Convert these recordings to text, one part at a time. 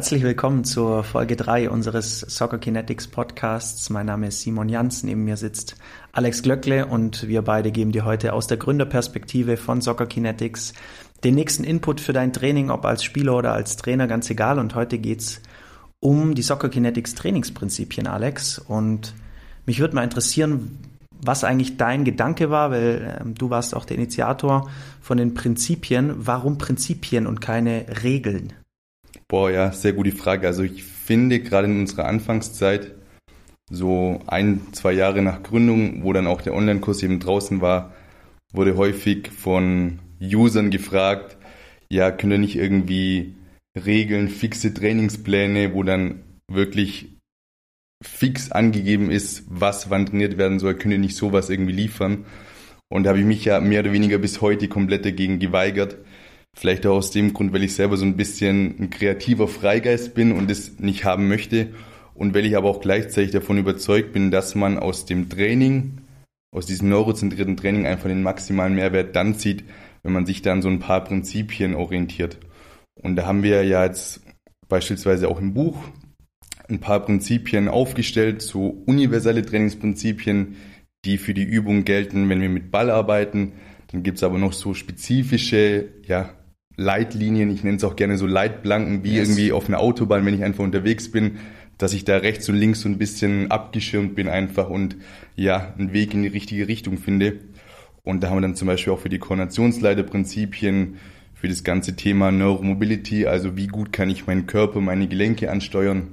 Herzlich willkommen zur Folge 3 unseres Soccer Kinetics Podcasts. Mein Name ist Simon Jans, neben mir sitzt Alex Glöckle und wir beide geben dir heute aus der Gründerperspektive von Soccer Kinetics den nächsten Input für dein Training, ob als Spieler oder als Trainer, ganz egal. Und heute geht's um die Soccer Kinetics Trainingsprinzipien, Alex. Und mich würde mal interessieren, was eigentlich dein Gedanke war, weil ähm, du warst auch der Initiator von den Prinzipien. Warum Prinzipien und keine Regeln? Boah, ja, sehr gute Frage. Also ich finde gerade in unserer Anfangszeit, so ein, zwei Jahre nach Gründung, wo dann auch der Online-Kurs eben draußen war, wurde häufig von Usern gefragt, ja, könnt ihr nicht irgendwie Regeln, fixe Trainingspläne, wo dann wirklich fix angegeben ist, was wann trainiert werden soll, könnt ihr nicht sowas irgendwie liefern. Und da habe ich mich ja mehr oder weniger bis heute komplett dagegen geweigert, Vielleicht auch aus dem Grund, weil ich selber so ein bisschen ein kreativer Freigeist bin und es nicht haben möchte. Und weil ich aber auch gleichzeitig davon überzeugt bin, dass man aus dem Training, aus diesem neurozentrierten Training einfach den maximalen Mehrwert dann zieht, wenn man sich dann so ein paar Prinzipien orientiert. Und da haben wir ja jetzt beispielsweise auch im Buch ein paar Prinzipien aufgestellt, so universelle Trainingsprinzipien, die für die Übung gelten, wenn wir mit Ball arbeiten. Dann gibt's aber noch so spezifische, ja, Leitlinien, ich nenne es auch gerne so Leitplanken, wie yes. irgendwie auf einer Autobahn, wenn ich einfach unterwegs bin, dass ich da rechts und links so ein bisschen abgeschirmt bin einfach und ja, einen Weg in die richtige Richtung finde. Und da haben wir dann zum Beispiel auch für die Koordinationsleiterprinzipien, für das ganze Thema Neuromobility, also wie gut kann ich meinen Körper, meine Gelenke ansteuern.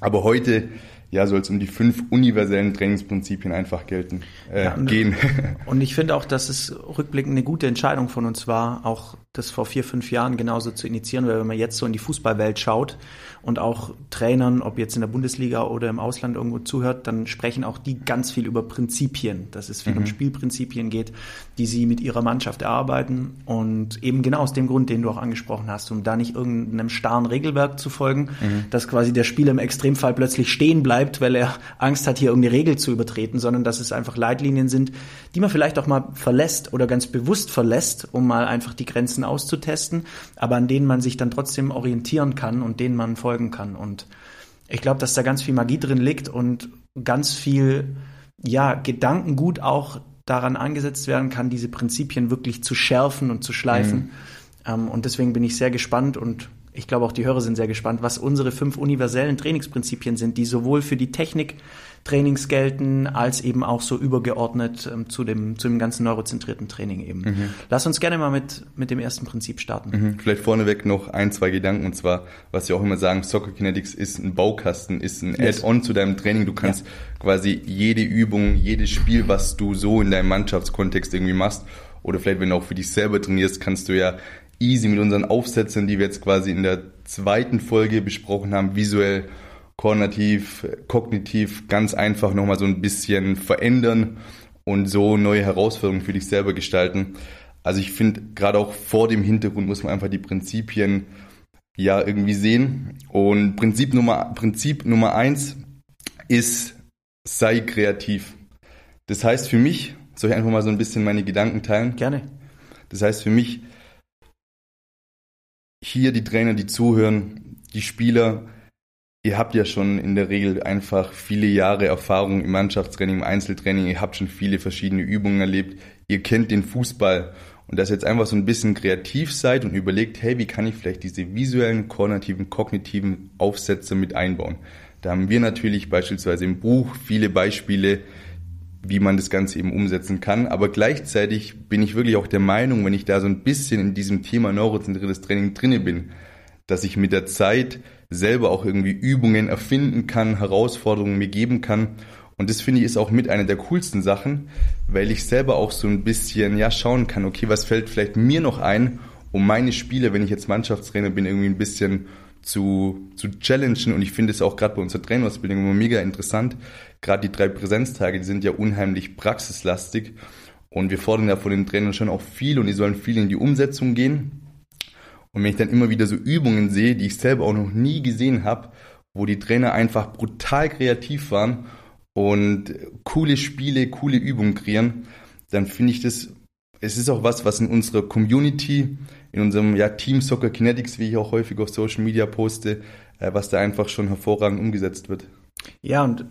Aber heute ja, soll es um die fünf universellen Trainingsprinzipien einfach gelten, äh, ja, gehen. Und ich finde auch, dass es rückblickend eine gute Entscheidung von uns war, auch das vor vier, fünf Jahren genauso zu initiieren, weil wenn man jetzt so in die Fußballwelt schaut und auch Trainern, ob jetzt in der Bundesliga oder im Ausland irgendwo zuhört, dann sprechen auch die ganz viel über Prinzipien, dass es viel mhm. um Spielprinzipien geht, die sie mit ihrer Mannschaft erarbeiten und eben genau aus dem Grund, den du auch angesprochen hast, um da nicht irgendeinem starren Regelwerk zu folgen, mhm. dass quasi der Spieler im Extremfall plötzlich stehen bleibt, weil er Angst hat, hier irgendeine Regel zu übertreten, sondern dass es einfach Leitlinien sind, die man vielleicht auch mal verlässt oder ganz bewusst verlässt, um mal einfach die Grenzen Grenzen auszutesten, aber an denen man sich dann trotzdem orientieren kann und denen man folgen kann. Und ich glaube, dass da ganz viel Magie drin liegt und ganz viel, ja, Gedankengut auch daran angesetzt werden kann, diese Prinzipien wirklich zu schärfen und zu schleifen. Mhm. Ähm, und deswegen bin ich sehr gespannt und ich glaube auch die Hörer sind sehr gespannt, was unsere fünf universellen Trainingsprinzipien sind, die sowohl für die Technik Trainings gelten, als eben auch so übergeordnet ähm, zu, dem, zu dem ganzen neurozentrierten Training eben. Mhm. Lass uns gerne mal mit, mit dem ersten Prinzip starten. Mhm. Vielleicht vorneweg noch ein, zwei Gedanken und zwar, was wir auch immer sagen, Soccer Kinetics ist ein Baukasten, ist ein yes. Add-on zu deinem Training. Du kannst ja. quasi jede Übung, jedes Spiel, was du so in deinem Mannschaftskontext irgendwie machst, oder vielleicht wenn du auch für dich selber trainierst, kannst du ja easy mit unseren Aufsätzen, die wir jetzt quasi in der zweiten Folge besprochen haben, visuell koordinativ, kognitiv ganz einfach nochmal so ein bisschen verändern und so neue Herausforderungen für dich selber gestalten. Also ich finde, gerade auch vor dem Hintergrund muss man einfach die Prinzipien ja irgendwie sehen. Und Prinzip Nummer, Prinzip Nummer eins ist, sei kreativ. Das heißt für mich, soll ich einfach mal so ein bisschen meine Gedanken teilen? Gerne. Das heißt für mich, hier die Trainer, die zuhören, die Spieler, Ihr habt ja schon in der Regel einfach viele Jahre Erfahrung im Mannschaftstraining, im Einzeltraining. Ihr habt schon viele verschiedene Übungen erlebt. Ihr kennt den Fußball. Und dass ihr jetzt einfach so ein bisschen kreativ seid und überlegt, hey, wie kann ich vielleicht diese visuellen, koordinativen, kognitiven Aufsätze mit einbauen? Da haben wir natürlich beispielsweise im Buch viele Beispiele, wie man das Ganze eben umsetzen kann. Aber gleichzeitig bin ich wirklich auch der Meinung, wenn ich da so ein bisschen in diesem Thema neurozentriertes Training drinne bin, dass ich mit der Zeit selber auch irgendwie Übungen erfinden kann, Herausforderungen mir geben kann. Und das finde ich ist auch mit einer der coolsten Sachen, weil ich selber auch so ein bisschen, ja, schauen kann, okay, was fällt vielleicht mir noch ein, um meine Spiele, wenn ich jetzt Mannschaftstrainer bin, irgendwie ein bisschen zu, zu challengen. Und ich finde es auch gerade bei unserer Trainerausbildung immer mega interessant. Gerade die drei Präsenztage, die sind ja unheimlich praxislastig. Und wir fordern ja von den Trainern schon auch viel und die sollen viel in die Umsetzung gehen. Und wenn ich dann immer wieder so Übungen sehe, die ich selber auch noch nie gesehen habe, wo die Trainer einfach brutal kreativ waren und coole Spiele, coole Übungen kreieren, dann finde ich das, es ist auch was, was in unserer Community in unserem ja, Team Soccer Kinetics, wie ich auch häufig auf Social Media poste, äh, was da einfach schon hervorragend umgesetzt wird. Ja, und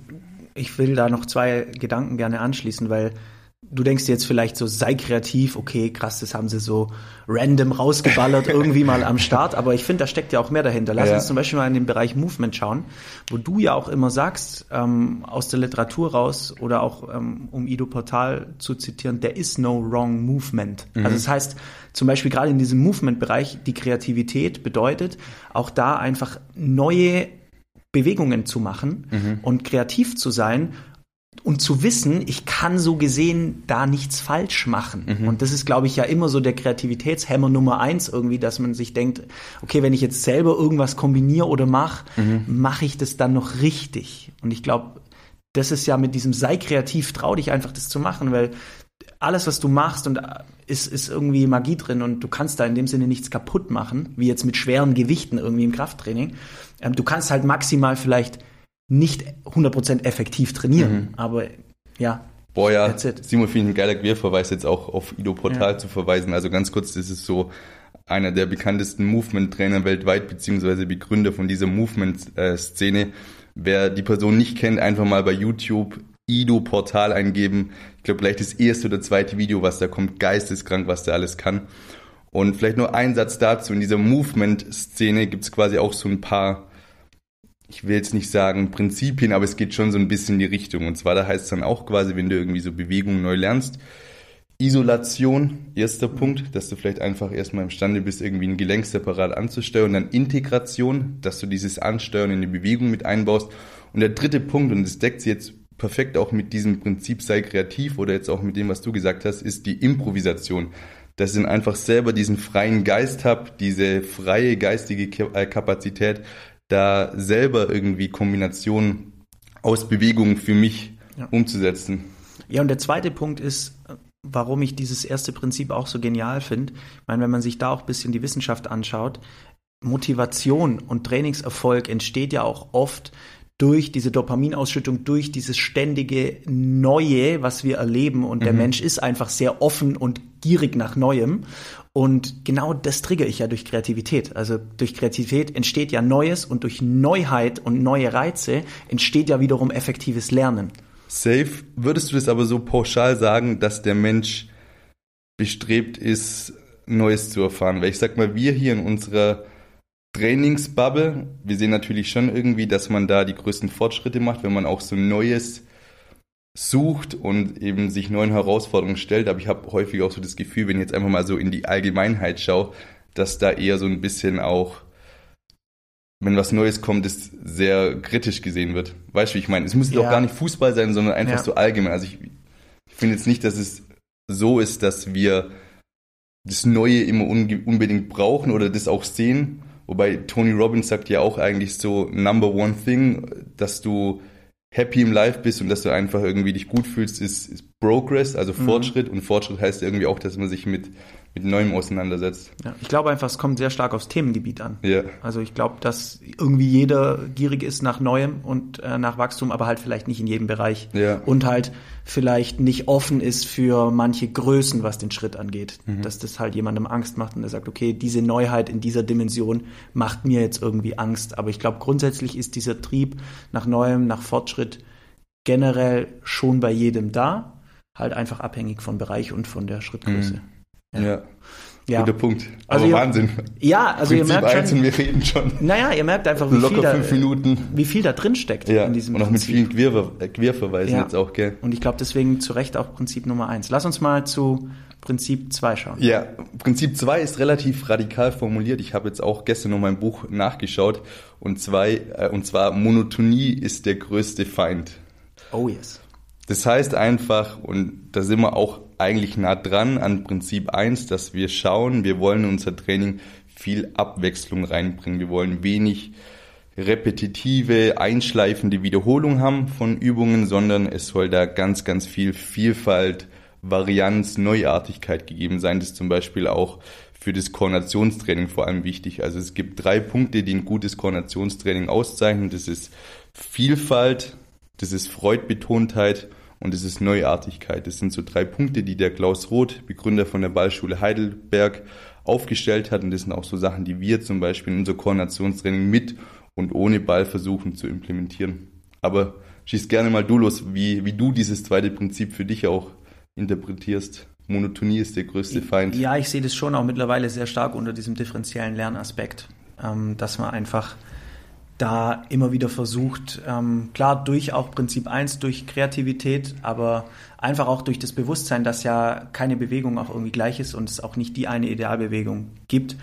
ich will da noch zwei Gedanken gerne anschließen, weil du denkst jetzt vielleicht so, sei kreativ, okay, krass, das haben sie so random rausgeballert, irgendwie mal am Start, aber ich finde, da steckt ja auch mehr dahinter. Lass ja. uns zum Beispiel mal in den Bereich Movement schauen, wo du ja auch immer sagst, ähm, aus der Literatur raus oder auch ähm, um Ido Portal zu zitieren, there is no wrong movement. Mhm. Also das heißt, zum Beispiel gerade in diesem Movement-Bereich, die Kreativität bedeutet, auch da einfach neue Bewegungen zu machen mhm. und kreativ zu sein und zu wissen, ich kann so gesehen da nichts falsch machen. Mhm. Und das ist, glaube ich, ja immer so der Kreativitätshemmer Nummer eins irgendwie, dass man sich denkt, okay, wenn ich jetzt selber irgendwas kombiniere oder mache, mhm. mache ich das dann noch richtig. Und ich glaube, das ist ja mit diesem sei kreativ, trau dich einfach das zu machen, weil alles, was du machst und ist, ist irgendwie Magie drin und du kannst da in dem Sinne nichts kaputt machen, wie jetzt mit schweren Gewichten irgendwie im Krafttraining. Ähm, du kannst halt maximal vielleicht nicht 100% effektiv trainieren. Mhm. Aber ja. Boah, ja, Simon, finde ich ein geiler Querverweis jetzt auch auf Ido Portal ja. zu verweisen. Also ganz kurz, das ist so einer der bekanntesten Movement-Trainer weltweit, beziehungsweise Begründer von dieser Movement-Szene. Wer die Person nicht kennt, einfach mal bei YouTube Ido Portal eingeben. Ich glaube, vielleicht das erste oder zweite Video, was da kommt, geisteskrank, was der alles kann. Und vielleicht nur ein Satz dazu. In dieser Movement-Szene gibt es quasi auch so ein paar ich will jetzt nicht sagen Prinzipien, aber es geht schon so ein bisschen in die Richtung. Und zwar, da heißt es dann auch quasi, wenn du irgendwie so Bewegungen neu lernst, Isolation, erster Punkt, dass du vielleicht einfach erstmal imstande bist, irgendwie ein Gelenk separat anzusteuern. Dann Integration, dass du dieses Ansteuern in die Bewegung mit einbaust. Und der dritte Punkt, und das deckt sich jetzt perfekt auch mit diesem Prinzip, sei kreativ oder jetzt auch mit dem, was du gesagt hast, ist die Improvisation. Dass ich einfach selber diesen freien Geist habe, diese freie geistige äh, Kapazität, da selber irgendwie Kombinationen aus Bewegungen für mich ja. umzusetzen. Ja, und der zweite Punkt ist, warum ich dieses erste Prinzip auch so genial finde. Ich meine, wenn man sich da auch ein bisschen die Wissenschaft anschaut, Motivation und Trainingserfolg entsteht ja auch oft durch diese Dopaminausschüttung, durch dieses ständige Neue, was wir erleben. Und der mhm. Mensch ist einfach sehr offen und gierig nach Neuem. Und genau das trigger ich ja durch Kreativität. Also durch Kreativität entsteht ja Neues und durch Neuheit und neue Reize entsteht ja wiederum effektives Lernen. Safe. Würdest du das aber so pauschal sagen, dass der Mensch bestrebt ist, Neues zu erfahren? Weil ich sag mal, wir hier in unserer Trainingsbubble, wir sehen natürlich schon irgendwie, dass man da die größten Fortschritte macht, wenn man auch so Neues sucht und eben sich neuen Herausforderungen stellt. Aber ich habe häufig auch so das Gefühl, wenn ich jetzt einfach mal so in die Allgemeinheit schaue, dass da eher so ein bisschen auch, wenn was Neues kommt, ist sehr kritisch gesehen wird. Weißt du, wie ich meine? Es muss ja. doch gar nicht Fußball sein, sondern einfach ja. so allgemein. Also ich, ich finde jetzt nicht, dass es so ist, dass wir das Neue immer unbedingt brauchen oder das auch sehen. Wobei Tony Robbins sagt ja auch eigentlich so Number One Thing, dass du happy im Life bist und dass du einfach irgendwie dich gut fühlst, ist, ist Progress, also mhm. Fortschritt. Und Fortschritt heißt irgendwie auch, dass man sich mit, mit Neuem auseinandersetzt. Ja, ich glaube einfach, es kommt sehr stark aufs Themengebiet an. Ja. Also ich glaube, dass irgendwie jeder gierig ist nach Neuem und äh, nach Wachstum, aber halt vielleicht nicht in jedem Bereich. Ja. Und halt vielleicht nicht offen ist für manche Größen, was den Schritt angeht. Mhm. Dass das halt jemandem Angst macht und er sagt, okay, diese Neuheit in dieser Dimension macht mir jetzt irgendwie Angst. Aber ich glaube, grundsätzlich ist dieser Trieb nach Neuem, nach Fortschritt generell schon bei jedem da. Halt einfach abhängig von Bereich und von der Schrittgröße. Mhm. Ja. ja. Ja. Guter Punkt. Aber also Wahnsinn. Ja, also Prinzip ihr merkt schon. wir reden schon. Naja, ihr merkt einfach, wie viel, da, wie viel da drin steckt ja. in diesem Und auch Prinzip. mit vielen Quer, äh, Querverweisen ja. jetzt auch, gell? Und ich glaube deswegen zu Recht auch Prinzip Nummer eins. Lass uns mal zu Prinzip zwei schauen. Ja, Prinzip zwei ist relativ radikal formuliert. Ich habe jetzt auch gestern noch mein Buch nachgeschaut. Und, zwei, äh, und zwar Monotonie ist der größte Feind. Oh yes. Das heißt einfach, und da sind wir auch eigentlich nah dran an Prinzip 1, dass wir schauen, wir wollen in unser Training viel Abwechslung reinbringen. Wir wollen wenig repetitive, einschleifende Wiederholung haben von Übungen, sondern es soll da ganz, ganz viel Vielfalt, Varianz, Neuartigkeit gegeben sein. Das ist zum Beispiel auch für das Koordinationstraining vor allem wichtig. Also es gibt drei Punkte, die ein gutes Koordinationstraining auszeichnen. Das ist Vielfalt, das ist Freudbetontheit und das ist Neuartigkeit. Das sind so drei Punkte, die der Klaus Roth, Begründer von der Ballschule Heidelberg, aufgestellt hat. Und das sind auch so Sachen, die wir zum Beispiel in unser Koordinationstraining mit und ohne Ball versuchen zu implementieren. Aber schieß gerne mal du los, wie, wie du dieses zweite Prinzip für dich auch interpretierst. Monotonie ist der größte Feind. Ja, ich sehe das schon auch mittlerweile sehr stark unter diesem differenziellen Lernaspekt, ähm, dass man einfach da immer wieder versucht, ähm, klar durch auch Prinzip 1, durch Kreativität, aber einfach auch durch das Bewusstsein, dass ja keine Bewegung auch irgendwie gleich ist und es auch nicht die eine Idealbewegung gibt,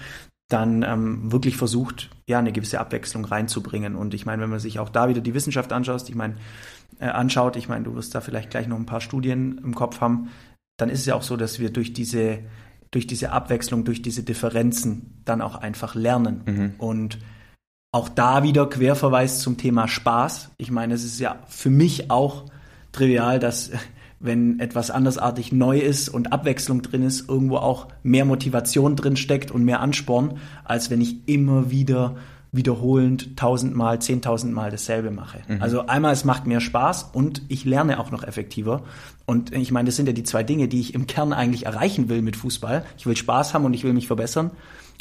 dann ähm, wirklich versucht, ja, eine gewisse Abwechslung reinzubringen. Und ich meine, wenn man sich auch da wieder die Wissenschaft anschaut, ich meine, äh, anschaut, ich meine, du wirst da vielleicht gleich noch ein paar Studien im Kopf haben, dann ist es ja auch so, dass wir durch diese, durch diese Abwechslung, durch diese Differenzen dann auch einfach lernen. Mhm. Und auch da wieder Querverweis zum Thema Spaß. Ich meine, es ist ja für mich auch trivial, dass wenn etwas andersartig neu ist und Abwechslung drin ist, irgendwo auch mehr Motivation drin steckt und mehr Ansporn, als wenn ich immer wieder wiederholend tausendmal, zehntausendmal dasselbe mache. Mhm. Also einmal, es macht mehr Spaß und ich lerne auch noch effektiver. Und ich meine, das sind ja die zwei Dinge, die ich im Kern eigentlich erreichen will mit Fußball. Ich will Spaß haben und ich will mich verbessern.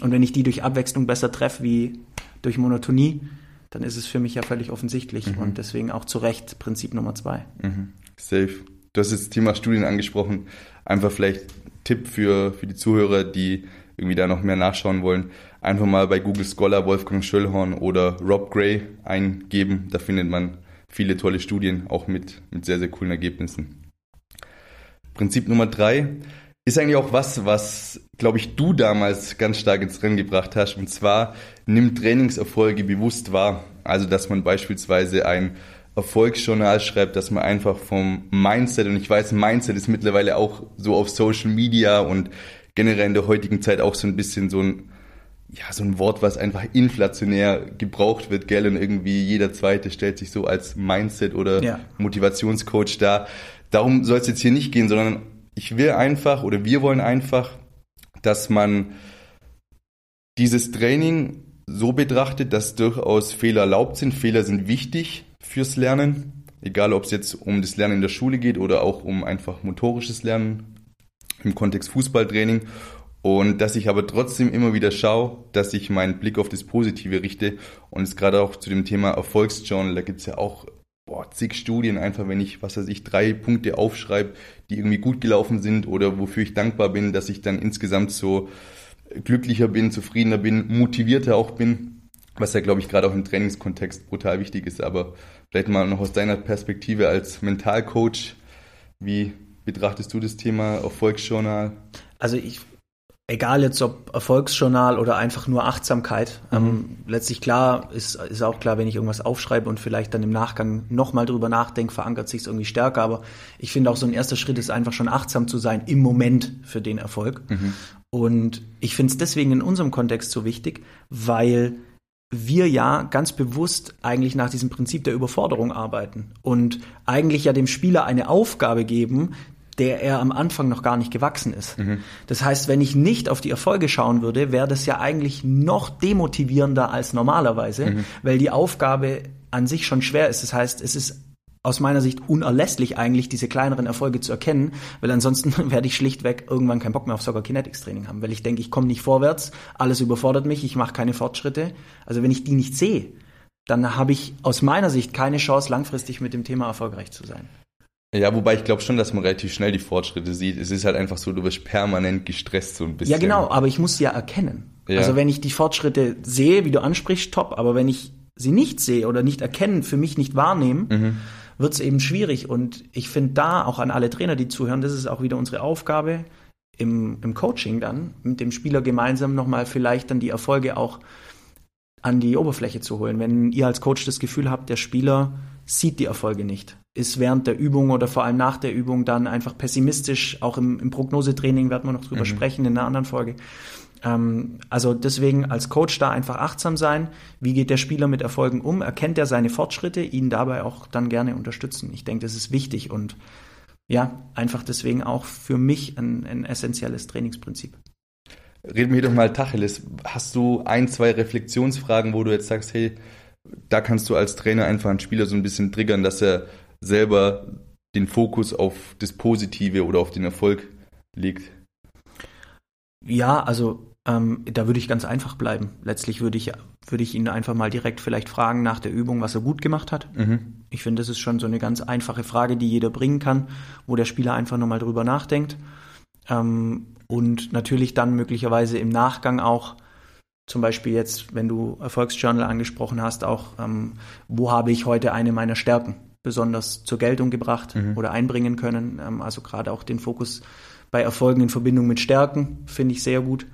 Und wenn ich die durch Abwechslung besser treffe wie durch Monotonie, dann ist es für mich ja völlig offensichtlich mhm. und deswegen auch zu Recht Prinzip Nummer zwei. Mhm. Safe. Du hast jetzt das Thema Studien angesprochen. Einfach vielleicht Tipp für, für die Zuhörer, die irgendwie da noch mehr nachschauen wollen. Einfach mal bei Google Scholar Wolfgang Schöllhorn oder Rob Gray eingeben. Da findet man viele tolle Studien, auch mit, mit sehr, sehr coolen Ergebnissen. Prinzip Nummer drei ist eigentlich auch was, was, glaube ich, du damals ganz stark ins Rennen gebracht hast. Und zwar, nimm Trainingserfolge bewusst wahr. Also, dass man beispielsweise ein Erfolgsjournal schreibt, dass man einfach vom Mindset, und ich weiß, Mindset ist mittlerweile auch so auf Social Media und generell in der heutigen Zeit auch so ein bisschen so ein, ja, so ein Wort, was einfach inflationär gebraucht wird, gell, und irgendwie jeder Zweite stellt sich so als Mindset oder ja. Motivationscoach da. Darum soll es jetzt hier nicht gehen, sondern ich will einfach oder wir wollen einfach, dass man dieses Training so betrachtet, dass durchaus Fehler erlaubt sind. Fehler sind wichtig fürs Lernen, egal ob es jetzt um das Lernen in der Schule geht oder auch um einfach motorisches Lernen im Kontext Fußballtraining. Und dass ich aber trotzdem immer wieder schaue, dass ich meinen Blick auf das Positive richte. Und es gerade auch zu dem Thema Erfolgsjournal, da gibt es ja auch boah, zig Studien, einfach wenn ich, was weiß ich, drei Punkte aufschreibe, die irgendwie gut gelaufen sind oder wofür ich dankbar bin, dass ich dann insgesamt so glücklicher bin, zufriedener bin, motivierter auch bin, was ja, glaube ich, gerade auch im Trainingskontext brutal wichtig ist. Aber vielleicht mal noch aus deiner Perspektive als Mentalcoach, wie betrachtest du das Thema Erfolgsjournal? Also ich egal jetzt ob Erfolgsjournal oder einfach nur Achtsamkeit. Mhm. Ähm, letztlich klar ist, ist auch klar, wenn ich irgendwas aufschreibe und vielleicht dann im Nachgang nochmal drüber nachdenke, verankert sich es irgendwie stärker. Aber ich finde auch so ein erster Schritt ist einfach schon achtsam zu sein im Moment für den Erfolg. Mhm. Und ich finde es deswegen in unserem Kontext so wichtig, weil wir ja ganz bewusst eigentlich nach diesem Prinzip der Überforderung arbeiten und eigentlich ja dem Spieler eine Aufgabe geben, der er am Anfang noch gar nicht gewachsen ist. Mhm. Das heißt, wenn ich nicht auf die Erfolge schauen würde, wäre das ja eigentlich noch demotivierender als normalerweise, mhm. weil die Aufgabe an sich schon schwer ist. Das heißt, es ist aus meiner Sicht unerlässlich eigentlich, diese kleineren Erfolge zu erkennen, weil ansonsten werde ich schlichtweg irgendwann keinen Bock mehr auf Soccer Kinetics Training haben, weil ich denke, ich komme nicht vorwärts, alles überfordert mich, ich mache keine Fortschritte. Also wenn ich die nicht sehe, dann habe ich aus meiner Sicht keine Chance, langfristig mit dem Thema erfolgreich zu sein. Ja, wobei ich glaube schon, dass man relativ schnell die Fortschritte sieht. Es ist halt einfach so, du wirst permanent gestresst so ein bisschen. Ja, genau, aber ich muss sie ja erkennen. Ja. Also wenn ich die Fortschritte sehe, wie du ansprichst, top, aber wenn ich sie nicht sehe oder nicht erkennen, für mich nicht wahrnehmen, mhm. wird es eben schwierig. Und ich finde da auch an alle Trainer, die zuhören, das ist auch wieder unsere Aufgabe im, im Coaching dann, mit dem Spieler gemeinsam nochmal vielleicht dann die Erfolge auch an die Oberfläche zu holen. Wenn ihr als Coach das Gefühl habt, der Spieler sieht die Erfolge nicht, ist während der Übung oder vor allem nach der Übung dann einfach pessimistisch. Auch im, im Prognosetraining werden wir noch drüber mhm. sprechen in einer anderen Folge. Ähm, also deswegen als Coach da einfach achtsam sein. Wie geht der Spieler mit Erfolgen um? Erkennt er seine Fortschritte? Ihn dabei auch dann gerne unterstützen. Ich denke, das ist wichtig und ja, einfach deswegen auch für mich ein, ein essentielles Trainingsprinzip. Reden wir doch mal Tacheles. Hast du ein, zwei Reflexionsfragen, wo du jetzt sagst, hey, da kannst du als Trainer einfach einen Spieler so ein bisschen triggern, dass er selber den Fokus auf das Positive oder auf den Erfolg legt? Ja, also Ähm, da würde ich ganz einfach bleiben. Letztlich würde ich, würde ich ihn einfach mal direkt vielleicht fragen nach der Übung, was er gut gemacht hat. Mhm. Ich finde, das ist schon so eine ganz einfache Frage, die jeder bringen kann, wo der Spieler einfach nochmal drüber nachdenkt. Ähm, und natürlich dann möglicherweise im Nachgang auch zum Beispiel jetzt, wenn du Erfolgsjournal angesprochen hast, auch, ähm, wo habe ich heute eine meiner Stärken besonders zur Geltung gebracht mhm. oder einbringen können. Ähm, also gerade auch den Fokus bei Erfolgen in Verbindung mit Stärken finde ich sehr gut.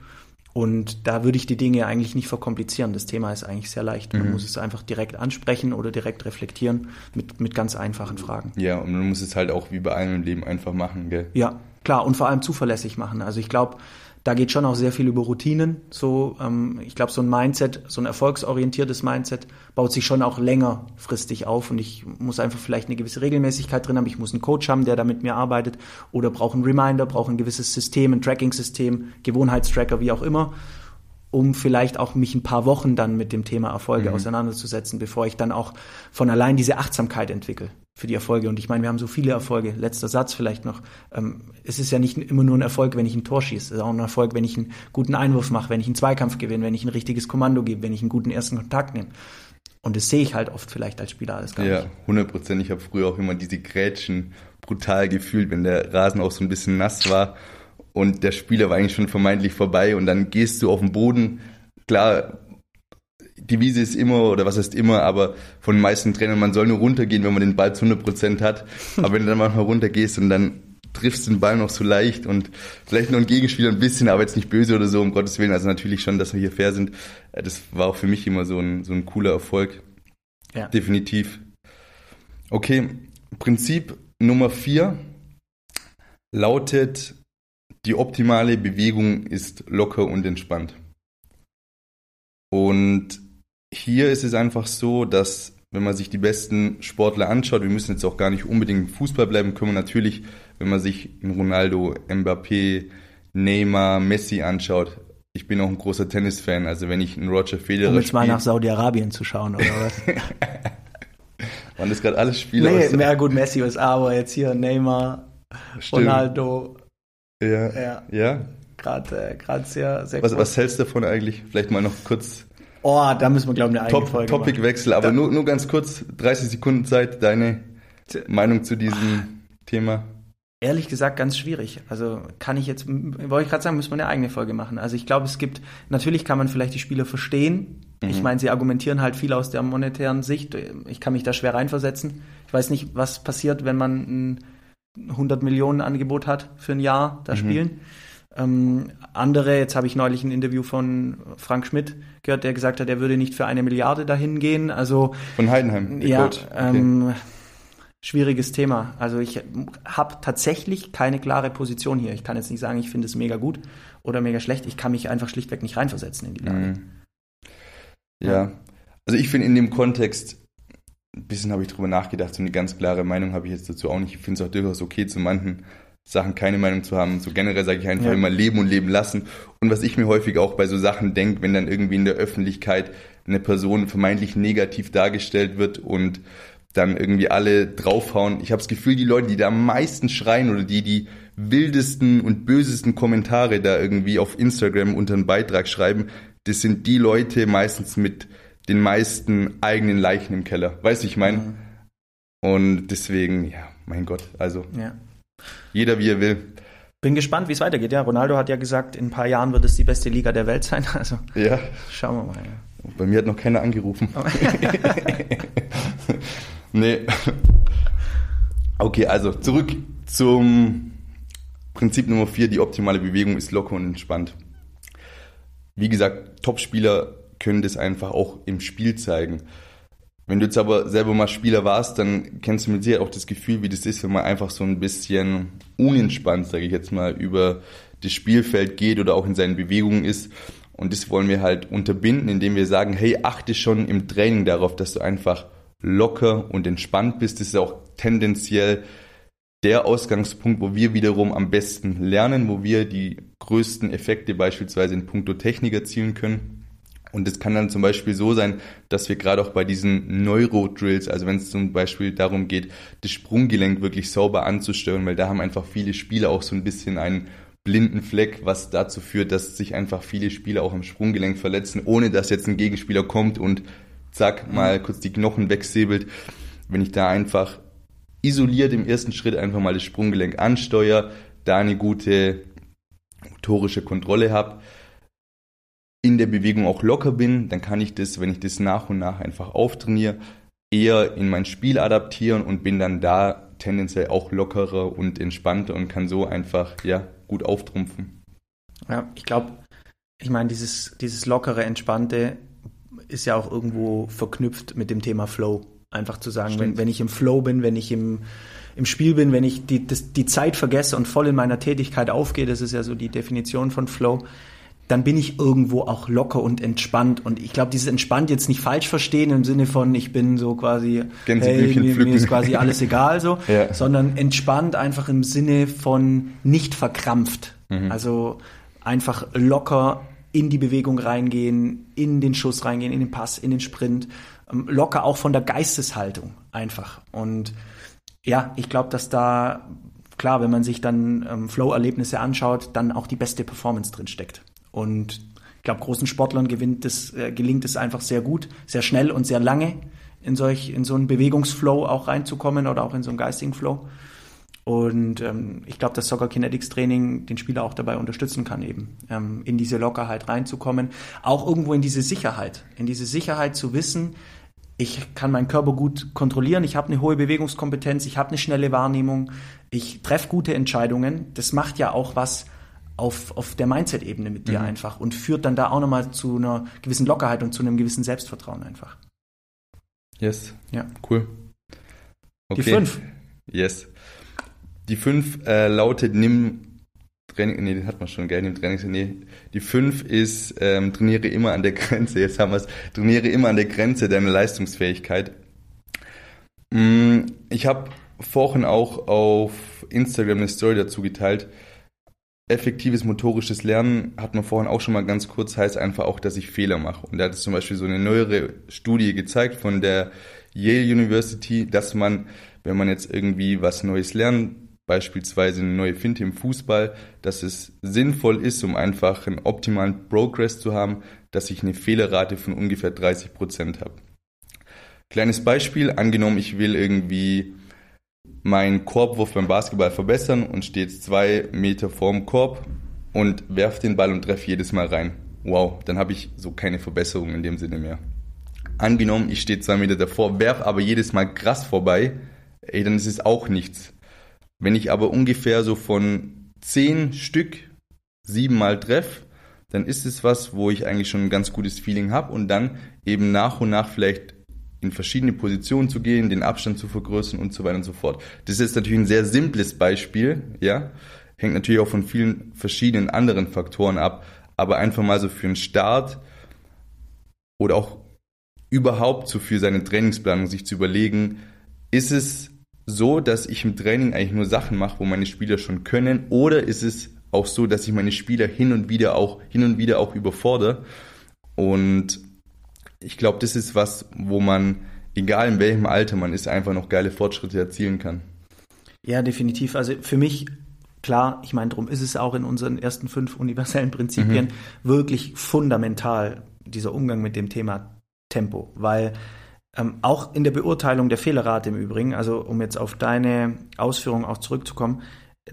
Und da würde ich die Dinge eigentlich nicht verkomplizieren. Das Thema ist eigentlich sehr leicht. Man mhm. muss es einfach direkt ansprechen oder direkt reflektieren mit, mit ganz einfachen Fragen. Ja, und man muss es halt auch wie bei allem im Leben einfach machen, gell? Ja, klar. Und vor allem zuverlässig machen. Also ich glaube, da geht schon auch sehr viel über Routinen. So, ähm, ich glaube, so ein Mindset, so ein erfolgsorientiertes Mindset baut sich schon auch längerfristig auf und ich muss einfach vielleicht eine gewisse Regelmäßigkeit drin haben. Ich muss einen Coach haben, der da mit mir arbeitet oder brauche einen Reminder, brauche ein gewisses System, ein Tracking-System, Gewohnheitstracker, wie auch immer um vielleicht auch mich ein paar Wochen dann mit dem Thema Erfolge mhm. auseinanderzusetzen, bevor ich dann auch von allein diese Achtsamkeit entwickle für die Erfolge. Und ich meine, wir haben so viele Erfolge. Letzter Satz vielleicht noch. Ähm, es ist ja nicht immer nur ein Erfolg, wenn ich ein Tor schieße. Es ist auch ein Erfolg, wenn ich einen guten Einwurf mache, wenn ich einen Zweikampf gewinne, wenn ich ein richtiges Kommando gebe, wenn ich einen guten ersten Kontakt nehme. Und das sehe ich halt oft vielleicht als Spieler alles gar ja, nicht. Ja, 100 Prozent. Ich habe früher auch immer diese Grätschen brutal gefühlt, wenn der Rasen auch so ein bisschen nass war und der Spieler war eigentlich schon vermeintlich vorbei und dann gehst du auf den Boden. Klar, die Wiese ist immer, oder was heißt immer, aber von den meisten Trainern, man soll nur runtergehen, wenn man den Ball zu 100% hat. Aber wenn du dann manchmal runtergehst und dann triffst du den Ball noch so leicht und vielleicht noch ein Gegenspieler ein bisschen, aber jetzt nicht böse oder so, um Gottes Willen. Also natürlich schon, dass wir hier fair sind. Äh, das war auch für mich immer so ein, so ein cooler Erfolg. Ja. Definitiv. Okay, Prinzip Nummer vier lautet, die optimale Bewegung ist locker und entspannt. Und hier ist es einfach so, dass wenn man sich die besten Sportler anschaut, wir müssen jetzt auch gar nicht unbedingt im Fußball bleiben, können wir natürlich, wenn man sich Ronaldo, Mbappé, Neymar, Messi anschaut. Ich bin auch ein großer Tennisfan, also wenn ich einen Roger Federer Um jetzt mal nach Saudi-Arabien zu schauen, oder was? Waren das gerade alles Spieler? Nee, mehr gut, Messi ist aber jetzt hier Neymar, Stimmt. Ronaldo. Ja. Ja. ja? Gerade äh, sehr, sehr was, was hältst du davon eigentlich? Vielleicht mal noch kurz Oh, da müssen wir, glaube ich, eine eigene Top, Folge Topicwechsel, aber nur, nur ganz kurz, 30 Sekunden Zeit, deine Meinung zu diesem Thema. Ehrlich gesagt ganz schwierig. Also kann ich jetzt, wollte ich gerade sagen, müssen wir eine eigene Folge machen. Also ich glaube, es gibt, natürlich kann man vielleicht die Spieler verstehen. Mhm. Ich meine, sie argumentieren halt viel aus der monetären Sicht. Ich kann mich da schwer reinversetzen. Ich weiß nicht, was passiert, wenn man ein 100 Millionen Angebot hat für ein Jahr da mhm. spielen. Ähm, andere, jetzt habe ich neulich ein Interview von Frank Schmidt gehört, der gesagt hat, er würde nicht für eine Milliarde dahin gehen. Also von Heidenheim. Ja, okay. ähm, schwieriges Thema. Also ich habe tatsächlich keine klare Position hier. Ich kann jetzt nicht sagen, ich finde es mega gut oder mega schlecht. Ich kann mich einfach schlichtweg nicht reinversetzen in die Lage. Mhm. Ja. ja. also ich finde in dem Kontext ein bisschen habe ich drüber nachgedacht, so eine ganz klare Meinung habe ich jetzt dazu auch nicht. Ich finde es auch durchaus okay, zu manchen Sachen keine Meinung zu haben. So generell sage ich einfach ja. immer leben und leben lassen. Und was ich mir häufig auch bei so Sachen denke, wenn dann irgendwie in der Öffentlichkeit eine Person vermeintlich negativ dargestellt wird und dann irgendwie alle draufhauen. Ich habe das Gefühl, die Leute, die da am meisten schreien oder die die wildesten und bösesten Kommentare da irgendwie auf Instagram unter einen Beitrag schreiben, das sind die Leute meistens mit den meisten eigenen Leichen im Keller. Weißt du, ich meine? Mhm. Und deswegen, ja, mein Gott, also. Ja. Jeder wie er will. Bin gespannt, wie es weitergeht. Ja, Ronaldo hat ja gesagt, in ein paar Jahren wird es die beste Liga der Welt sein. Also ja. schauen wir mal. Ja. Bei mir hat noch keiner angerufen. nee. Okay, also zurück zum Prinzip Nummer 4. Die optimale Bewegung ist locker und entspannt. Wie gesagt, Topspieler können das einfach auch im Spiel zeigen. Wenn du jetzt aber selber mal Spieler warst, dann kennst du mit Sicherheit auch das Gefühl, wie das ist, wenn man einfach so ein bisschen unentspannt, sage ich jetzt mal, über das Spielfeld geht oder auch in seinen Bewegungen ist. Und das wollen wir halt unterbinden, indem wir sagen, hey, achte schon im Training darauf, dass du einfach locker und entspannt bist. Das ist auch tendenziell der Ausgangspunkt, wo wir wiederum am besten lernen, wo wir die größten Effekte beispielsweise in puncto Technik erzielen können. Und es kann dann zum Beispiel so sein, dass wir gerade auch bei diesen Neurodrills, also wenn es zum Beispiel darum geht, das Sprunggelenk wirklich sauber anzusteuern, weil da haben einfach viele Spieler auch so ein bisschen ein blinden Fleck, was dazu führt, dass sich einfach viele Spieler auch am Sprunggelenk verletzen, ohne dass jetzt ein Gegenspieler kommt und zack, mhm. mal kurz die Knochen wegsäbelt. Wenn ich da einfach isoliert im ersten Schritt einfach mal das Sprunggelenk ansteuere, da eine gute motorische Kontrolle habe, in der Bewegung auch locker bin, dann kann ich das, wenn ich das nach und nach einfach auftrainiere, eher in mein Spiel adaptieren und bin dann da tendenziell auch lockerer und entspannter und kann so einfach ja gut auftrumpfen. Ja, ich glaube, ich meine, dieses, dieses lockere, entspannte ist ja auch irgendwo verknüpft mit dem Thema Flow. Einfach zu sagen, wenn, wenn ich im Flow bin, wenn ich im, im Spiel bin, wenn ich die, das, die Zeit vergesse und voll in meiner Tätigkeit aufgehe, das ist ja so die Definition von Flow, dann bin ich irgendwo auch locker und entspannt. Und ich glaube, dieses entspannt jetzt nicht falsch verstehen im Sinne von, ich bin so quasi, hey, mir, mir, ist quasi alles egal so, ja. sondern entspannt einfach im Sinne von nicht verkrampft. Mhm. Also einfach locker in die Bewegung reingehen, in den Schuss reingehen, in den Pass, in den Sprint. Ähm, locker auch von der Geisteshaltung einfach. Und ja, ich glaube, dass da klar, wenn man sich dann ähm, Flow-Erlebnisse anschaut, dann auch die beste Performance drin steckt. Und ich glaube, großen Sportlern es, äh, gelingt es einfach sehr gut, sehr schnell und sehr lange in, solch, in so einen Bewegungsflow auch reinzukommen oder auch in so einen geistigen Flow. Und ähm, ich glaube, dass Soccer Kinetics Training den Spieler auch dabei unterstützen kann, eben ähm, in diese Lockerheit reinzukommen. Auch irgendwo in diese Sicherheit, in diese Sicherheit zu wissen, ich kann meinen Körper gut kontrollieren, ich habe eine hohe Bewegungskompetenz, ich habe eine schnelle Wahrnehmung, ich treffe gute Entscheidungen. Das macht ja auch was auf, auf der Mindset-Ebene mit dir mhm. einfach und führt dann da auch nochmal zu einer gewissen Lockerheit und zu einem gewissen Selbstvertrauen einfach. Yes. Ja. Cool. Okay. Die fünf. Yes. Die fünf äh, lautet, nimm Training, nee, den hat man schon, gell, nimm Training, nee. Die fünf ist, ähm, trainiere immer an der Grenze, jetzt haben wir es, trainiere immer an der Grenze deiner Leistungsfähigkeit. Mm, ich habe vorhin auch auf Instagram eine Story dazu geteilt, effektives motorisches Lernen hat man vorhin auch schon mal ganz kurz, heißt einfach auch, dass ich Fehler mache. Und da hat es zum Beispiel so eine neuere Studie gezeigt von der Yale University, dass man, wenn man jetzt irgendwie was Neues lernt, beispielsweise eine neue Finte im Fußball, dass es sinnvoll ist, um einfach einen optimalen Progress zu haben, dass ich eine Fehlerrate von ungefähr 30 Prozent habe. Kleines Beispiel, angenommen, ich will irgendwie meinen Korbwurf beim Basketball verbessern und stehe jetzt zwei Meter vorm Korb und werfe den Ball und treffe jedes Mal rein. Wow, dann habe ich so keine Verbesserung in dem Sinne mehr. Angenommen, ich stehe zwei Meter davor, werfe aber jedes Mal krass vorbei, ey, dann ist es auch nichts. Wenn ich aber ungefähr so von zehn Stück siebenmal treffe, dann ist es was, wo ich eigentlich schon ein ganz gutes Feeling habe und dann eben nach und nach vielleicht in verschiedene Positionen zu gehen, den Abstand zu vergrößern und so weiter und so fort. Das ist natürlich ein sehr simples Beispiel, ja. Hängt natürlich auch von vielen verschiedenen anderen Faktoren ab, aber einfach mal so für einen Start oder auch überhaupt so für seine Trainingsplanung sich zu überlegen, ist es so, dass ich im Training eigentlich nur Sachen mache, wo meine Spieler schon können, oder ist es auch so, dass ich meine Spieler hin und wieder auch hin und wieder auch überfordere und ich glaube, das ist was, wo man, egal in welchem Alter man ist, einfach noch geile Fortschritte erzielen kann. Ja, definitiv. Also für mich, klar, ich meine, darum ist es auch in unseren ersten fünf universellen Prinzipien mhm. wirklich fundamental, dieser Umgang mit dem Thema Tempo, weil ähm, auch in der Beurteilung der Fehlerrate im Übrigen, also um jetzt auf deine Ausführungen auch zurückzukommen,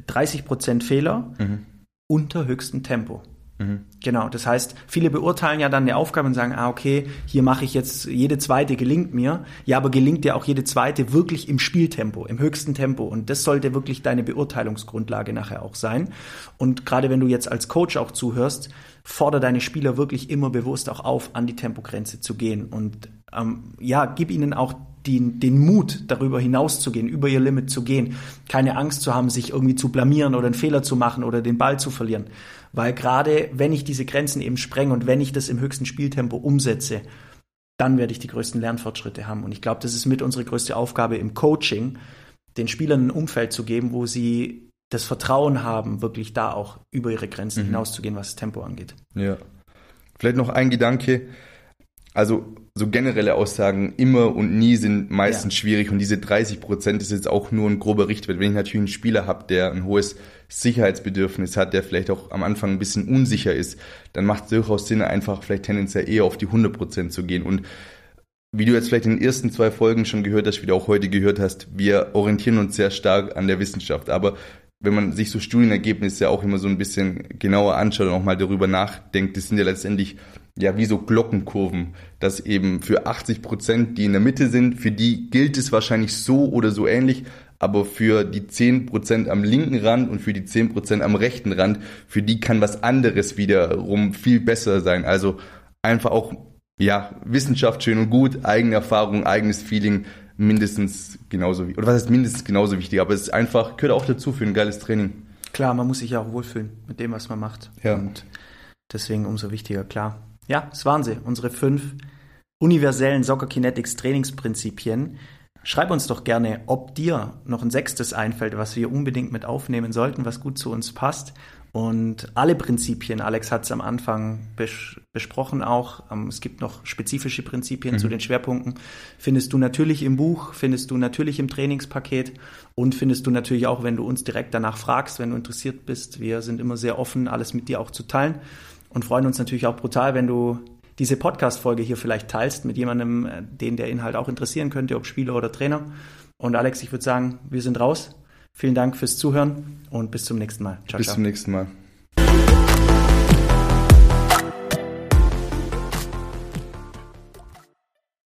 30 Prozent Fehler mhm. unter höchstem Tempo. Mhm. Genau, das heißt, viele beurteilen ja dann eine Aufgabe und sagen, ah, okay, hier mache ich jetzt, jede zweite gelingt mir. Ja, aber gelingt dir auch jede zweite wirklich im Spieltempo, im höchsten Tempo. Und das sollte wirklich deine Beurteilungsgrundlage nachher auch sein. Und gerade wenn du jetzt als Coach auch zuhörst, fordere deine Spieler wirklich immer bewusst auch auf, an die Tempogrenze zu gehen. Und ähm, ja, gib ihnen auch den, den Mut, darüber hinauszugehen, über ihr Limit zu gehen. Keine Angst zu haben, sich irgendwie zu blamieren oder einen Fehler zu machen oder den Ball zu verlieren. Weil gerade wenn ich diese Grenzen eben spreng und wenn ich das im höchsten Spieltempo umsetze, dann werde ich die größten Lernfortschritte haben. Und ich glaube, das ist mit unsere größte Aufgabe im Coaching, den Spielern ein Umfeld zu geben, wo sie das Vertrauen haben, wirklich da auch über ihre Grenzen mhm. hinauszugehen, was das Tempo angeht. Ja. Vielleicht noch ein Gedanke. Also so generelle Aussagen immer und nie sind meistens ja. schwierig und diese 30 Prozent ist jetzt auch nur ein grober Richtwert. Wenn ich natürlich einen Spieler habe, der ein hohes Sicherheitsbedürfnis hat, der vielleicht auch am Anfang ein bisschen unsicher ist, dann macht es durchaus Sinn, einfach vielleicht tendenziell eher auf die 100 Prozent zu gehen und wie du jetzt vielleicht in den ersten zwei Folgen schon gehört hast, wie du auch heute gehört hast, wir orientieren uns sehr stark an der Wissenschaft. Aber wenn man sich so Studienergebnisse ja auch immer so ein bisschen genauer anschaut und auch mal darüber nachdenkt, das sind ja letztendlich ja wie so Glockenkurven, dass eben für 80 Prozent, die in der Mitte sind, für die gilt es wahrscheinlich so oder so ähnlich, aber für die 10 Prozent am linken Rand und für die 10 Prozent am rechten Rand, für die kann was anderes wiederum viel besser sein. Also einfach auch, ja, Wissenschaft schön und gut, eigene Erfahrung, eigenes Feeling, mindestens genauso wichtig. Oder was heißt mindestens genauso wichtig, aber es ist einfach, gehört auch dazu für ein geiles Training. Klar, man muss sich ja auch wohlfühlen mit dem, was man macht. Ja. Und deswegen umso wichtiger, klar. Ja, das waren sie, unsere fünf universellen Soccer Kinetics Trainingsprinzipien. Schreib uns doch gerne, ob dir noch ein sechstes einfällt, was wir unbedingt mit aufnehmen sollten, was gut zu uns passt. Und alle Prinzipien, Alex hat es am Anfang bes besprochen auch, ähm, es gibt noch spezifische Prinzipien mhm. zu den Schwerpunkten, findest du natürlich im Buch, findest du natürlich im Trainingspaket und findest du natürlich auch, wenn du uns direkt danach fragst, wenn du interessiert bist. Wir sind immer sehr offen, alles mit dir auch zu teilen und freuen uns natürlich auch brutal, wenn du diese Podcast-Folge hier vielleicht teilst mit jemandem, äh, den der Inhalt auch interessieren könnte, ob Spieler oder Trainer. Und Alex, ich würde sagen, wir sind raus. Vielen Dank fürs Zuhören und bis zum nächsten Mal. Ciao, bis ciao. zum nächsten Mal.